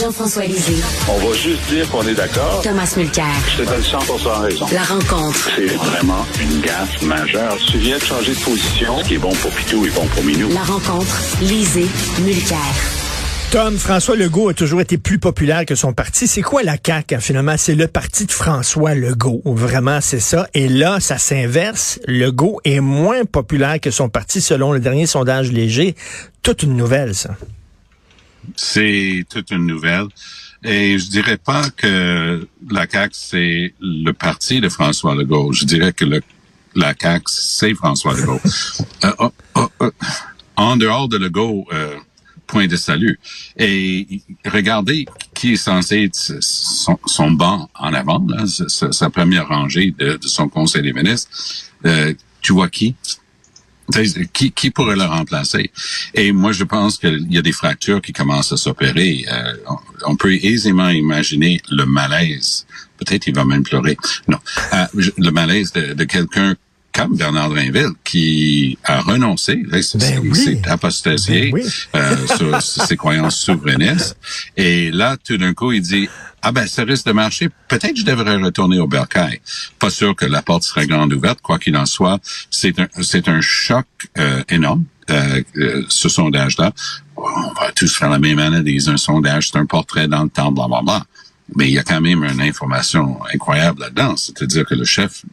Jean-François Lisée. On va juste dire qu'on est d'accord. Thomas Mulcair. Je te donne 100 raison. La rencontre. C'est vraiment une gaffe majeure. Tu viens de changer de position. Ce qui est bon pour Pitou est bon pour Minou. La rencontre. Lisée. Mulcair. Tom, François Legault a toujours été plus populaire que son parti. C'est quoi la CAQ, hein, finalement? C'est le parti de François Legault. Vraiment, c'est ça. Et là, ça s'inverse. Legault est moins populaire que son parti selon le dernier sondage léger. Toute une nouvelle, ça. C'est toute une nouvelle. Et je dirais pas que la CAQ, c'est le parti de François Legault. Je dirais que le, la CAQ, c'est François Legault. euh, oh, oh, oh, en dehors de Legault, euh, point de salut. Et regardez qui est censé être son, son banc en avant, là, sa, sa, première rangée de, de, son conseil des ministres. Euh, tu vois qui? Qui, qui pourrait le remplacer? Et moi, je pense qu'il y a des fractures qui commencent à s'opérer. Euh, on, peut aisément imaginer le malaise. Peut-être il va même pleurer. Non, euh, le malaise de quelqu'un comme Bernard Drinville, qui a renoncé, c'est ben oui. apostasié ben oui. euh, sur ses croyances souverainistes. Et là, tout d'un coup, il dit, ah ben, ça risque de marcher. Peut-être je devrais retourner au Bercail. Pas sûr que la porte serait grande ouverte. Quoi qu'il en soit, c'est un, c'est un choc euh, énorme. Euh, ce sondage-là. On va tous faire la même analyse. Un sondage, c'est un portrait dans le temps, bla, bla, bla. Mais il y a quand même une information incroyable là-dedans. C'est-à-dire que le chef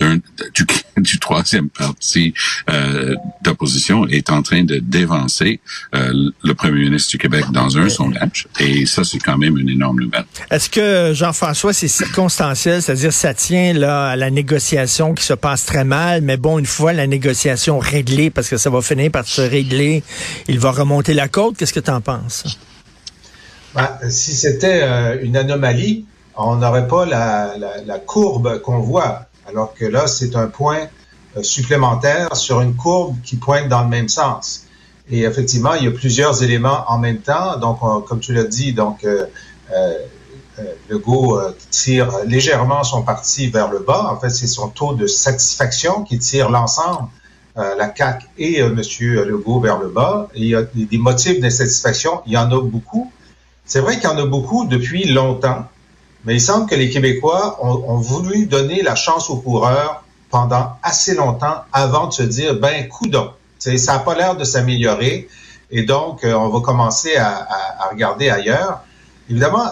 du, du, troisième parti euh, d'opposition est en train de dévancer euh, le premier ministre du Québec dans un sondage. Et ça, c'est quand même une énorme nouvelle. Est-ce que, Jean-François, c'est circonstanciel, c'est-à-dire ça tient là à la négociation qui se passe très mal, mais bon, une fois la négociation réglée, parce que ça va finir par se régler, il va remonter la côte. Qu'est-ce que tu en penses? Ben, si c'était euh, une anomalie, on n'aurait pas la, la, la courbe qu'on voit. Alors que là, c'est un point euh, supplémentaire sur une courbe qui pointe dans le même sens. Et effectivement, il y a plusieurs éléments en même temps. Donc, on, comme tu l'as dit, donc euh, euh, Legault tire légèrement son parti vers le bas. En fait, c'est son taux de satisfaction qui tire l'ensemble, la CAC et M. Legault vers le bas. Et il y a des motifs d'insatisfaction. Il y en a beaucoup. C'est vrai qu'il y en a beaucoup depuis longtemps. Mais il semble que les Québécois ont, ont, voulu donner la chance aux coureurs pendant assez longtemps avant de se dire, ben, coudon, ça n'a pas l'air de s'améliorer. Et donc, euh, on va commencer à, à, à, regarder ailleurs. Évidemment,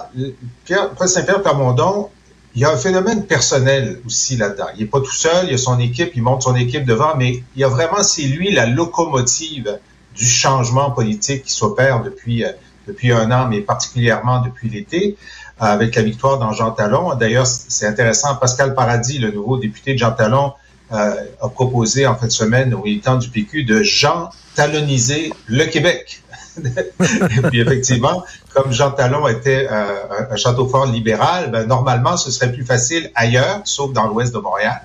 Pierre, Saint-Pierre Plamondon, il y a un phénomène personnel aussi là-dedans. Il n'est pas tout seul, il y a son équipe, il monte son équipe devant, mais il y a vraiment, c'est lui la locomotive du changement politique qui s'opère depuis, euh, depuis un an, mais particulièrement depuis l'été avec la victoire dans Jean Talon. D'ailleurs, c'est intéressant, Pascal Paradis, le nouveau député de Jean Talon, euh, a proposé en fin de semaine au militant du PQ de Jean taloniser le Québec. Et puis effectivement, comme Jean Talon était euh, un château fort libéral, ben, normalement, ce serait plus facile ailleurs, sauf dans l'ouest de Montréal,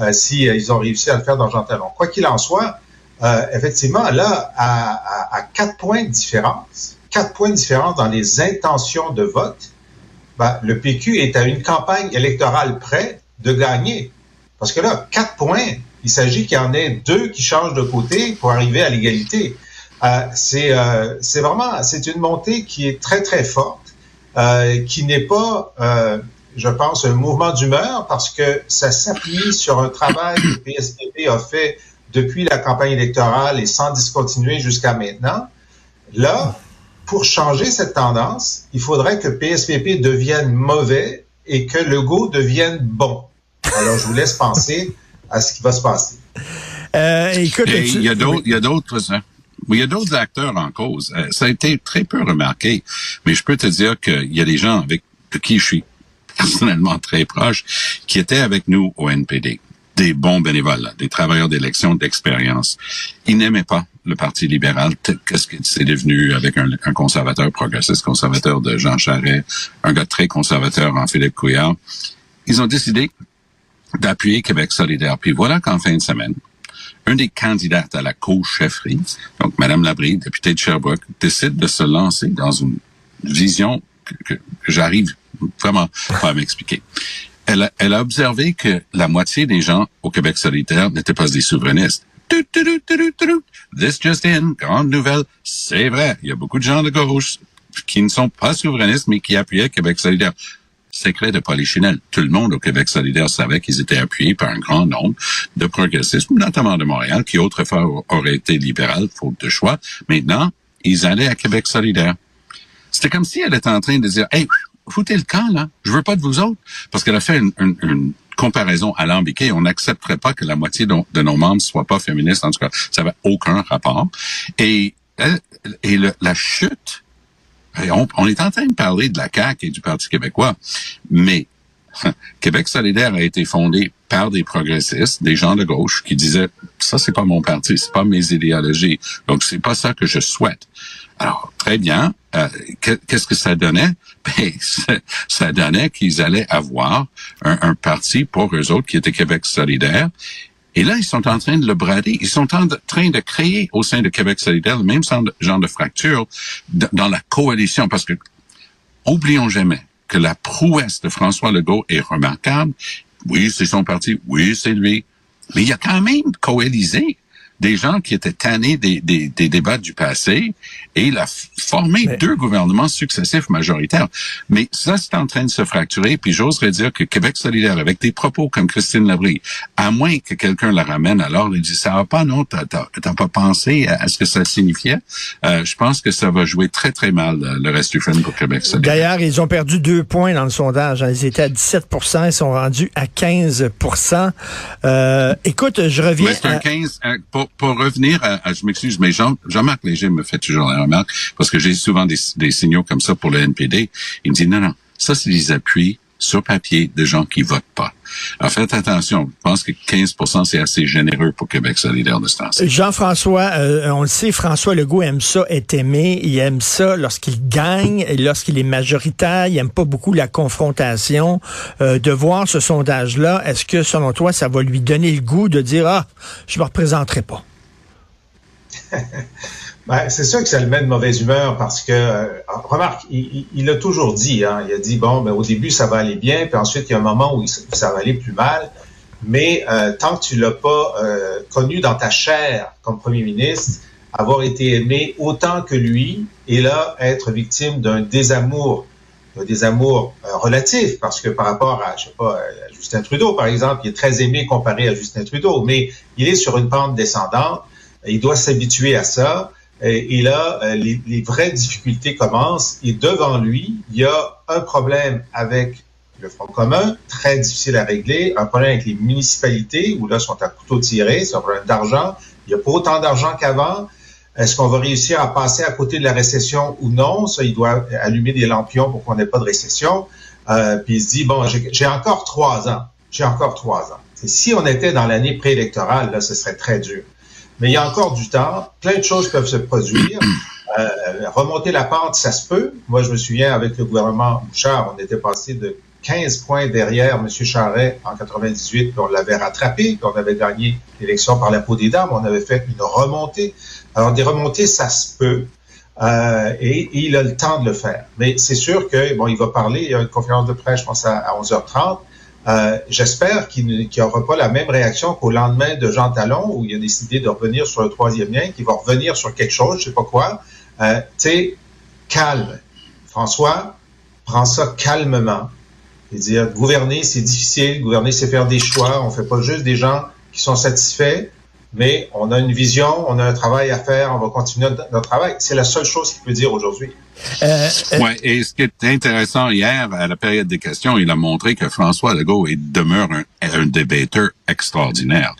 euh, si euh, ils ont réussi à le faire dans Jean Talon. Quoi qu'il en soit, euh, effectivement, là, à, à, à, quatre points de différence, quatre points de différence dans les intentions de vote, ben, le PQ est à une campagne électorale près de gagner. Parce que là, quatre points, il s'agit qu'il y en ait deux qui changent de côté pour arriver à l'égalité. Euh, c'est euh, vraiment, c'est une montée qui est très, très forte, euh, qui n'est pas, euh, je pense, un mouvement d'humeur parce que ça s'appuie sur un travail que le PSDP a fait depuis la campagne électorale et sans discontinuer jusqu'à maintenant. Là, pour changer cette tendance, il faudrait que PSPP devienne mauvais et que Legault devienne bon. Alors, je vous laisse penser à ce qui va se passer. Euh, écoute, il y a d'autres, il y a d'autres, hein? il y a d'autres acteurs en cause. Euh, ça a été très peu remarqué, mais je peux te dire qu'il y a des gens avec de qui je suis personnellement très proche qui étaient avec nous au NPD des bons bénévoles, des travailleurs d'élection d'expérience. Ils n'aimaient pas le Parti libéral. Qu'est-ce que c'est devenu avec un, un, conservateur progressiste, conservateur de Jean Charest, un gars très conservateur en Philippe Couillard. Ils ont décidé d'appuyer Québec solidaire. Puis voilà qu'en fin de semaine, un des candidats à la co-chefferie, donc Madame Labrie, députée de Sherbrooke, décide de se lancer dans une vision que, que, j'arrive vraiment pas à m'expliquer elle a, elle a observé que la moitié des gens au Québec solitaire n'étaient pas des souverainistes. This just in, grande nouvelle, c'est vrai, il y a beaucoup de gens de gauche, qui ne sont pas souverainistes, mais qui appuyaient Québec solidaire secret de Polichinelle. Tout le monde au Québec solidaire savait qu'ils étaient appuyés par un grand nombre de progressistes, notamment de Montréal, qui autrefois auraient été libéral, faute de choix. Maintenant, ils allaient à Québec solidaire. C'était comme si elle était en train de dire, hey, foutez le camp, là. Je veux pas de vous autres. Parce qu'elle a fait une, comparaison alambiquée. On n'accepterait pas que la moitié de, nos membres soient pas féministes. En tout cas, ça n'avait aucun rapport. Et, et le, la chute on, est en train de parler de la CAQ et du Parti québécois, mais Québec solidaire a été fondé par des progressistes, des gens de gauche qui disaient ça c'est pas mon parti, c'est pas mes idéologies, donc c'est pas ça que je souhaite. Alors très bien, euh, qu'est-ce que ça donnait? Ben ça, donnait qu'ils allaient avoir un, un, parti pour eux autres qui était Québec solidaire et là, ils sont en train de le brader. Ils sont en train de créer au sein de Québec solidaire le même genre de fracture dans la coalition. Parce que, oublions jamais que la prouesse de François Legault est remarquable. Oui, c'est son parti. Oui, c'est lui. Mais il a quand même coalisé des gens qui étaient tannés des, des, des débats du passé et il a formé deux gouvernements successifs majoritaires. Mais ça, c'est en train de se fracturer. Puis j'oserais dire que Québec solidaire, avec des propos comme Christine Labrie, à moins que quelqu'un la ramène, alors il dit ça va pas, non, t'as pas pensé à, ce que ça signifiait. Euh, je pense que ça va jouer très très mal euh, le reste du film pour Québec solidaire. D'ailleurs, ils ont perdu deux points dans le sondage. Ils étaient à 17% ils sont rendus à 15% euh, Écoute, je reviens. c'est un 15 pour, revenir à, je m'excuse, mais Jean, Jean-Marc Léger me fait toujours la remarque, parce que j'ai souvent des, des, signaux comme ça pour le NPD. Il me dit, non, non, ça, c'est des appuis sur papier de gens qui votent pas. Alors faites attention. Je pense que 15% c'est assez généreux pour Québec solidaire de ce temps Jean-François, euh, on le sait, François Legault aime ça, être aimé. Il aime ça lorsqu'il gagne, lorsqu'il est majoritaire. Il aime pas beaucoup la confrontation. Euh, de voir ce sondage-là, est-ce que, selon toi, ça va lui donner le goût de dire, ah, je me représenterai pas? Ben, c'est sûr que ça le met de mauvaise humeur parce que, euh, remarque, il, il, a toujours dit, hein, il a dit, bon, ben, au début, ça va aller bien, puis ensuite, il y a un moment où ça va aller plus mal. Mais euh, tant que tu l'as pas euh, connu dans ta chair comme premier ministre, avoir été aimé autant que lui, et là, être victime d'un désamour, un désamour relatif, parce que par rapport à, je sais pas, à Justin Trudeau, par exemple, il est très aimé comparé à Justin Trudeau, mais il est sur une pente descendante, il doit s'habituer à ça. Et, là, euh, les, vraies difficultés commencent. Et devant lui, il y a un problème avec le Front commun, très difficile à régler, un problème avec les municipalités, où là, sont à couteau tiré, c'est un problème d'argent. Il n'y a pas autant d'argent qu'avant. Est-ce qu'on va réussir à passer à côté de la récession ou non? Ça, il doit allumer des lampions pour qu'on n'ait pas de récession. Euh, puis il se dit, bon, j'ai encore trois ans. J'ai encore trois ans. Si on était dans l'année préélectorale, là, ce serait très dur mais il y a encore du temps. Plein de choses peuvent se produire. Euh, remonter la pente, ça se peut. Moi, je me souviens, avec le gouvernement Bouchard, on était passé de 15 points derrière M. Charret en 98, puis on l'avait rattrapé, puis on avait gagné l'élection par la peau des dames, on avait fait une remontée. Alors, des remontées, ça se peut. Euh, et, il a le temps de le faire. Mais c'est sûr que bon, il va parler. Il y a une conférence de presse, je pense, à, à 11h30. Euh, j'espère qu'il n'y aura pas la même réaction qu'au lendemain de Jean Talon, où il a décidé de revenir sur le troisième lien, qu'il va revenir sur quelque chose, je sais pas quoi. Euh, tu sais, calme. François, prends ça calmement. Et dire, gouverner, c'est difficile. Gouverner, c'est faire des choix. On fait pas juste des gens qui sont satisfaits mais on a une vision, on a un travail à faire, on va continuer notre, travail. C'est la seule chose qu'il peut dire aujourd'hui. Euh, euh, ouais, et ce qui est intéressant hier, à la période des questions, il a montré que François Legault est, demeure un, un débatteur extraordinaire.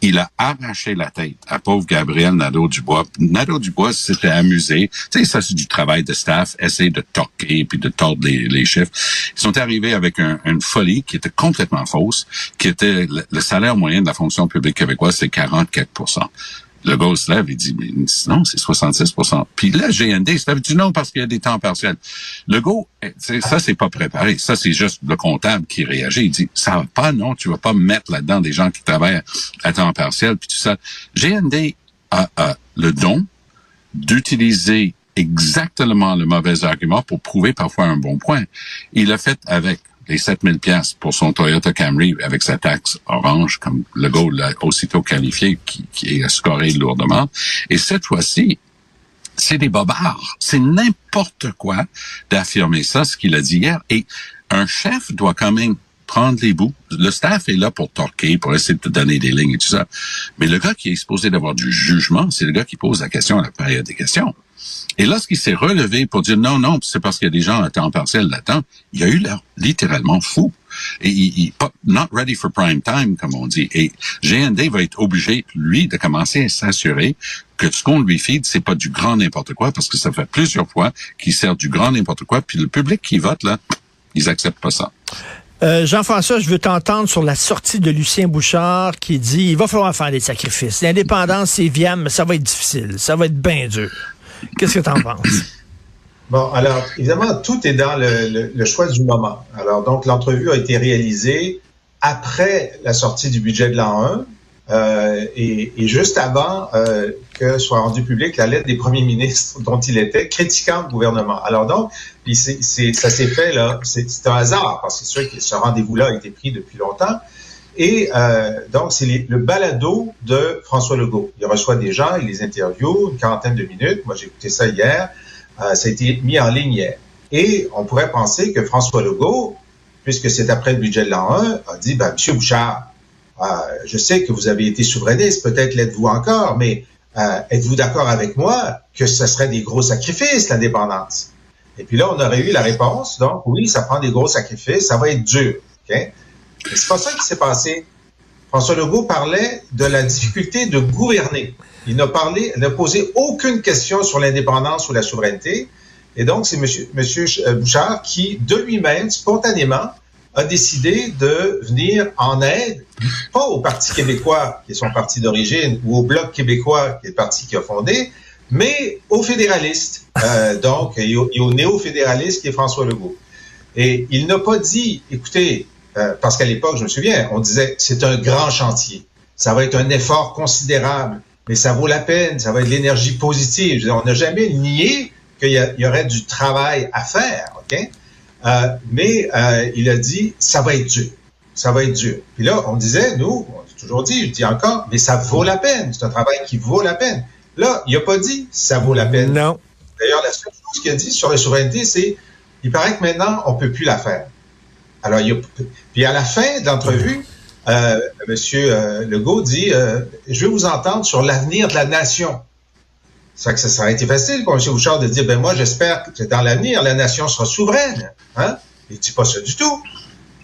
Il a arraché la tête à pauvre Gabriel Nadeau-Dubois. Nadeau-Dubois s'était amusé. Tu sais, ça, c'est du travail de staff, essayer de toquer puis de tordre les, les chiffres. Ils sont arrivés avec un, une folie qui était complètement fausse, qui était le, salaire moyen de la fonction publique québécoise, c'est 40 le gars se lève et dit, mais non, c'est 66% Puis là, GND se lève dit non parce qu'il y a des temps partiels. Le gars, eh, ça, c'est pas préparé. Ça, c'est juste le comptable qui réagit. Il dit, ça va pas, non, tu vas pas mettre là-dedans des gens qui travaillent à temps partiel, puis tout ça. GND a, a le don d'utiliser exactement le mauvais argument pour prouver parfois un bon point. Il l'a fait avec les 7000 pièces pour son Toyota Camry avec sa taxe orange, comme le goal l'a aussitôt qualifié, qui, est scoré lourdement. Et cette fois-ci, c'est des bobards. C'est n'importe quoi d'affirmer ça, ce qu'il a dit hier. Et un chef doit quand même prendre les bouts. Le staff est là pour torquer, pour essayer de te donner des lignes et tout ça. Mais le gars qui est supposé d'avoir du jugement, c'est le gars qui pose la question à la période des questions. Et lorsqu'il s'est relevé pour dire non, non, c'est parce qu'il y a des gens à temps partiel là-dedans, il a eu l'air littéralement fou. Et il, il, not ready for prime time, comme on dit. Et GND va être obligé, lui, de commencer à s'assurer que ce qu'on lui feed, c'est pas du grand n'importe quoi, parce que ça fait plusieurs fois qu'il sert du grand n'importe quoi, puis le public qui vote, là, ils acceptent pas ça. Euh, Jean-François, je veux t'entendre sur la sortie de Lucien Bouchard qui dit il va falloir faire des sacrifices. L'indépendance, c'est viable, mais ça va être difficile. Ça va être bien dur. Qu'est-ce que tu en penses? Bon, alors, évidemment, tout est dans le, le, le choix du moment. Alors, donc, l'entrevue a été réalisée après la sortie du budget de l'an 1 euh, et, juste avant euh, que soit rendue publique la lettre des premiers ministres dont il était critiquant le gouvernement. Alors donc, ça s'est fait là, c'est, un hasard parce que ce rendez-vous-là a été pris depuis longtemps. Et euh, donc, c'est le balado de François Legault. Il reçoit des gens, il les interviewe, une quarantaine de minutes. Moi, j'ai écouté ça hier. Ça a été mis en ligne hier. Et on pourrait penser que François Legault, puisque c'est après le budget de l'an 1, a dit, ben, Monsieur Bouchard, je sais que vous avez été souverainiste, peut-être l'êtes-vous encore, mais euh, êtes-vous d'accord avec moi que ce serait des gros sacrifices, l'indépendance? Et puis là, on aurait eu la réponse, donc oui, ça prend des gros sacrifices, ça va être dur. Okay? C'est pas ça qui s'est passé. François Legault parlait de la difficulté de gouverner. Il n'a parlé, n'a posé aucune question sur l'indépendance ou la souveraineté. Et donc, c'est monsieur, monsieur Bouchard qui, de lui-même, spontanément, a décidé de venir en aide, pas au Parti québécois, qui est son parti d'origine, ou au Bloc québécois, qui est le parti qui a fondé, mais aux fédéralistes, euh, donc, et au, au néo-fédéraliste, qui est François Legault. Et il n'a pas dit, écoutez, euh, parce qu'à l'époque, je me souviens, on disait, c'est un grand chantier, ça va être un effort considérable, mais ça vaut la peine, ça va être de l'énergie positive. Dire, on n'a jamais nié qu'il y, aurait du travail à faire? Euh, mais euh, il a dit, ça va être dur. Ça va être dur. Puis là, on disait, nous, on a toujours dit, je dis encore, mais ça vaut la peine. C'est un travail qui vaut la peine. Là, il n'a pas dit, ça vaut la peine. Non. D'ailleurs, la seule chose qu'il a dit sur la souveraineté, c'est, il paraît que maintenant, on peut plus la faire. Alors, il a, puis à la fin de l'entrevue, euh, Monsieur euh, Legault dit, euh, je veux vous entendre sur l'avenir de la nation. Ça que ça serait été facile pour M. Bouchard de dire, ben moi, j'espère que dans l'avenir, la nation sera souveraine. Hein? Il dit pas ça du tout.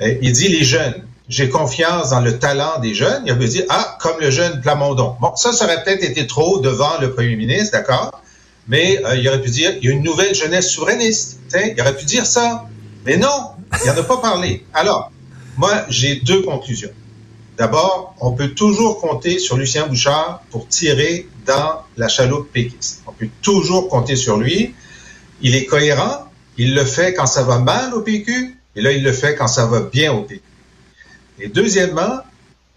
Il dit les jeunes. J'ai confiance dans le talent des jeunes. Il a dire, ah, comme le jeune Plamondon. Bon, ça, ça aurait peut-être été trop devant le premier ministre, d'accord? Mais euh, il aurait pu dire, il y a une nouvelle jeunesse souverainiste. T'sais, il aurait pu dire ça. Mais non, il n'en a pas parlé. Alors, moi, j'ai deux conclusions. D'abord, on peut toujours compter sur Lucien Bouchard pour tirer dans la chaloupe péquiste. On peut toujours compter sur lui. Il est cohérent. Il le fait quand ça va mal au PQ. Et là, il le fait quand ça va bien au PQ. Et deuxièmement,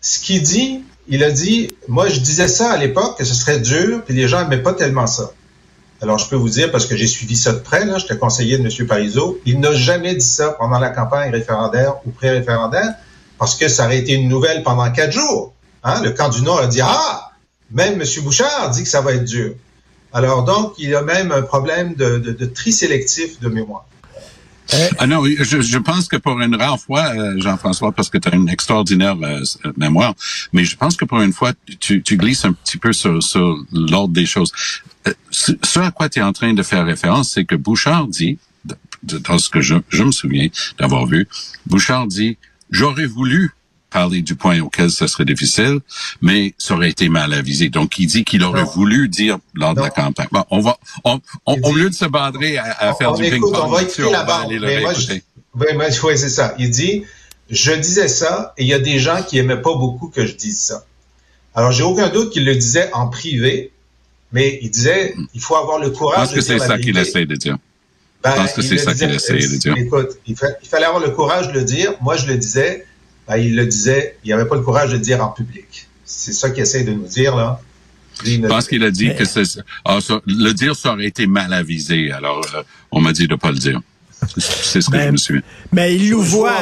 ce qu'il dit, il a dit, moi, je disais ça à l'époque, que ce serait dur, puis les gens n'aimaient pas tellement ça. Alors, je peux vous dire, parce que j'ai suivi ça de près, là, j'étais conseiller de M. Parizeau, il n'a jamais dit ça pendant la campagne référendaire ou pré-référendaire, parce que ça aurait été une nouvelle pendant quatre jours. Hein? Le camp du Nord a dit Ah, même M. Bouchard dit que ça va être dur. Alors donc, il y a même un problème de, de, de tri sélectif de mémoire. Ah non, je, je, pense que pour une rare fois, euh, Jean-François, parce que tu as une extraordinaire euh, mémoire, mais je pense que pour une fois, tu, tu glisses un petit peu sur, sur l'ordre des choses. Euh, ce à quoi tu es en train de faire référence, c'est que Bouchard dit, dans ce que je, je me souviens d'avoir vu, Bouchard dit, j'aurais voulu parler du point auquel ça serait difficile, mais ça aurait été mal avisé. Donc, il dit qu'il aurait non. voulu dire lors non. de la campagne. Bon, on va, on, on, au lieu de se badrer à, à faire on du ping-pong, on va écouter la bande. Mais moi, je, oui, oui c'est ça. Il dit, je disais ça, et il y a des gens qui aimaient pas beaucoup que je dise ça. Alors, j'ai aucun doute qu'il le disait en privé, mais il disait, il faut avoir le courage Je pense que c'est ça qu'il essaie de dire. Ben, je pense que c'est ça qu'il essaie de dire. Écoute, il, fa il fallait avoir le courage de le dire. Moi, je le disais ben, il le disait, il n'avait pas le courage de le dire en public. C'est ça qu'il essaie de nous dire, là. Je pense qu'il a dit que ah, ça, le dire, ça aurait été mal avisé. Alors, euh, on m'a dit de pas le dire. C'est ce que Ben, je me souviens. Mais il Je- nous voit.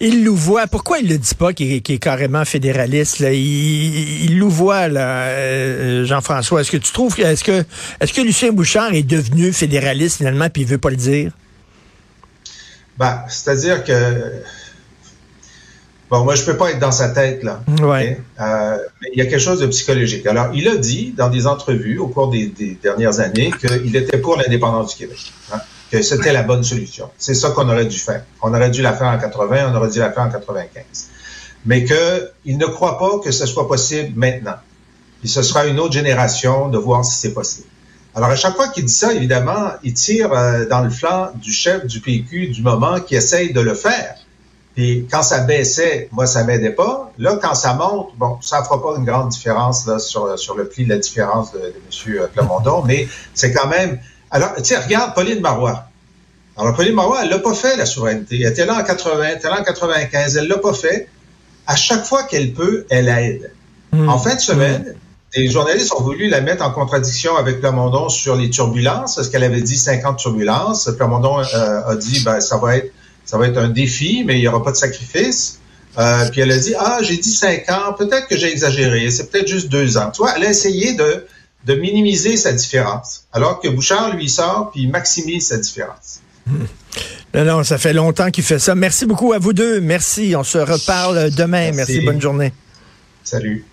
Il nous voit. Pourquoi il le dit pas qu'il est, qu'il est carrément fédéraliste? Là? Il, il nous voit, là, euh, Jean-François. Est-ce que tu trouves que est-ce que est-ce que Lucien Bouchard est devenu fédéraliste finalement puis il veut pas le dire? Ben, c'est-à-dire que bon, moi je peux pas être dans sa tête là. Ouais. Euh, mais il y a quelque chose de psychologique. Alors, il a dit dans des entrevues au cours des, des dernières années qu'il était pour l'indépendance du Québec, hein, que c'était la bonne solution. C'est ça qu'on aurait dû faire. On aurait dû la faire en 80, on aurait dû la faire en 95. Mais que il ne croit pas que ce soit possible maintenant. Puis ce sera une autre génération de voir si c'est possible. Alors, à chaque fois qu'il dit ça, évidemment, il tire euh, dans le flanc du chef du PQ du moment qui essaye de le faire. Puis quand ça baissait, moi, ça m'aidait pas. Là, quand ça monte, bon, ça fera pas une grande différence là, sur, sur le pli de la différence de, de M. Plamondon, mais c'est quand même... Alors, tu sais, regarde Pauline Marois. Alors, Pauline Marois, elle l'a pas fait, la souveraineté. Elle était là en 80, elle était là en 95, elle l'a pas fait. À chaque fois qu'elle peut, elle aide. Hmm. En fin de semaine, des journalistes ont voulu la mettre en contradiction avec Plamondon sur les turbulences, parce qu'elle avait dit 50 turbulences? Plamondon euh, a dit, ben, ça va être, ça va être un défi, mais il n'y aura pas de sacrifice. Euh, puis elle a dit, ah, j'ai dit 5 ans, peut-être que j'ai exagéré, c'est peut-être juste deux ans. Tu vois, elle a essayé de, de minimiser sa différence, alors que Bouchard, lui, sort, puis il maximise sa différence. Non, non, ça fait longtemps qu'il fait ça. Merci beaucoup à vous deux. Merci. On se reparle demain. Merci. Merci. Bonne journée. Salut.